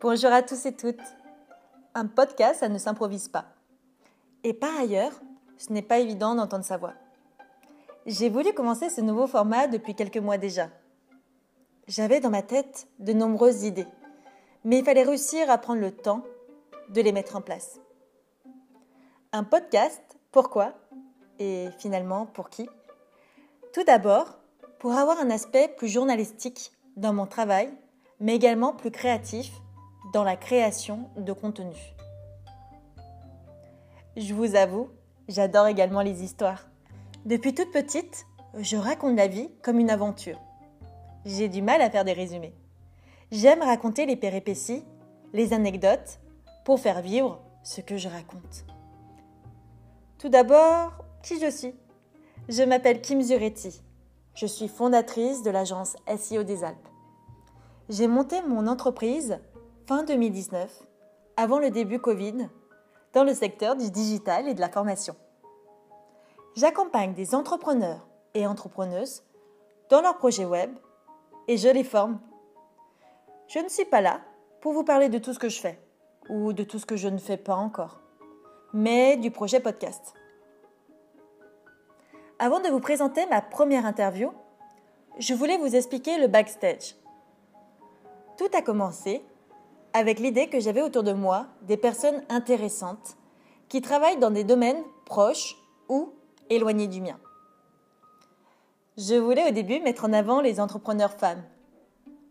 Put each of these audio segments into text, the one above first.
Bonjour à tous et toutes. Un podcast, ça ne s'improvise pas. Et par ailleurs, ce n'est pas évident d'entendre sa voix. J'ai voulu commencer ce nouveau format depuis quelques mois déjà. J'avais dans ma tête de nombreuses idées, mais il fallait réussir à prendre le temps de les mettre en place. Un podcast, pourquoi Et finalement, pour qui? Tout d'abord, pour avoir un aspect plus journalistique dans mon travail, mais également plus créatif dans la création de contenu. Je vous avoue, j'adore également les histoires. Depuis toute petite, je raconte la vie comme une aventure. J'ai du mal à faire des résumés. J'aime raconter les péripéties, les anecdotes, pour faire vivre ce que je raconte. Tout d'abord, qui je suis? Je m'appelle Kim Zuretti. Je suis fondatrice de l'agence SEO des Alpes. J'ai monté mon entreprise fin 2019, avant le début Covid, dans le secteur du digital et de la formation. J'accompagne des entrepreneurs et entrepreneuses dans leurs projets web et je les forme. Je ne suis pas là pour vous parler de tout ce que je fais ou de tout ce que je ne fais pas encore, mais du projet podcast. Avant de vous présenter ma première interview, je voulais vous expliquer le backstage. Tout a commencé avec l'idée que j'avais autour de moi des personnes intéressantes qui travaillent dans des domaines proches ou éloignés du mien. Je voulais au début mettre en avant les entrepreneurs femmes,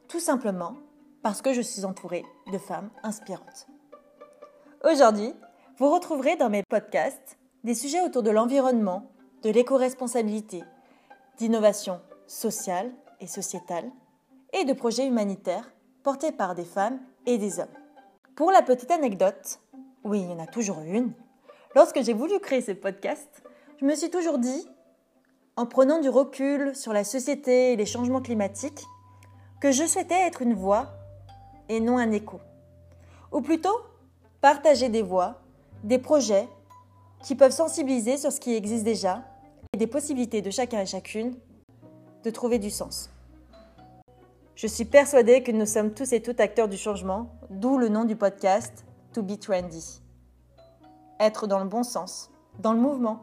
tout simplement parce que je suis entourée de femmes inspirantes. Aujourd'hui, vous retrouverez dans mes podcasts des sujets autour de l'environnement, de l'éco-responsabilité, d'innovation sociale et sociétale et de projets humanitaires portés par des femmes des hommes. Pour la petite anecdote, oui, il y en a toujours une, lorsque j'ai voulu créer ce podcast, je me suis toujours dit, en prenant du recul sur la société et les changements climatiques, que je souhaitais être une voix et non un écho. Ou plutôt, partager des voix, des projets qui peuvent sensibiliser sur ce qui existe déjà et des possibilités de chacun et chacune de trouver du sens. Je suis persuadée que nous sommes tous et toutes acteurs du changement, d'où le nom du podcast To Be Trendy. Être dans le bon sens, dans le mouvement.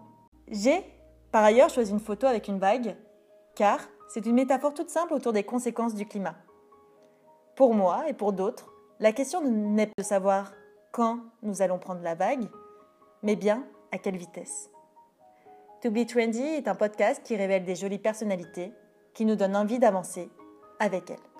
J'ai, par ailleurs, choisi une photo avec une vague, car c'est une métaphore toute simple autour des conséquences du climat. Pour moi et pour d'autres, la question n'est pas de savoir quand nous allons prendre la vague, mais bien à quelle vitesse. To Be Trendy est un podcast qui révèle des jolies personnalités, qui nous donnent envie d'avancer avec elle.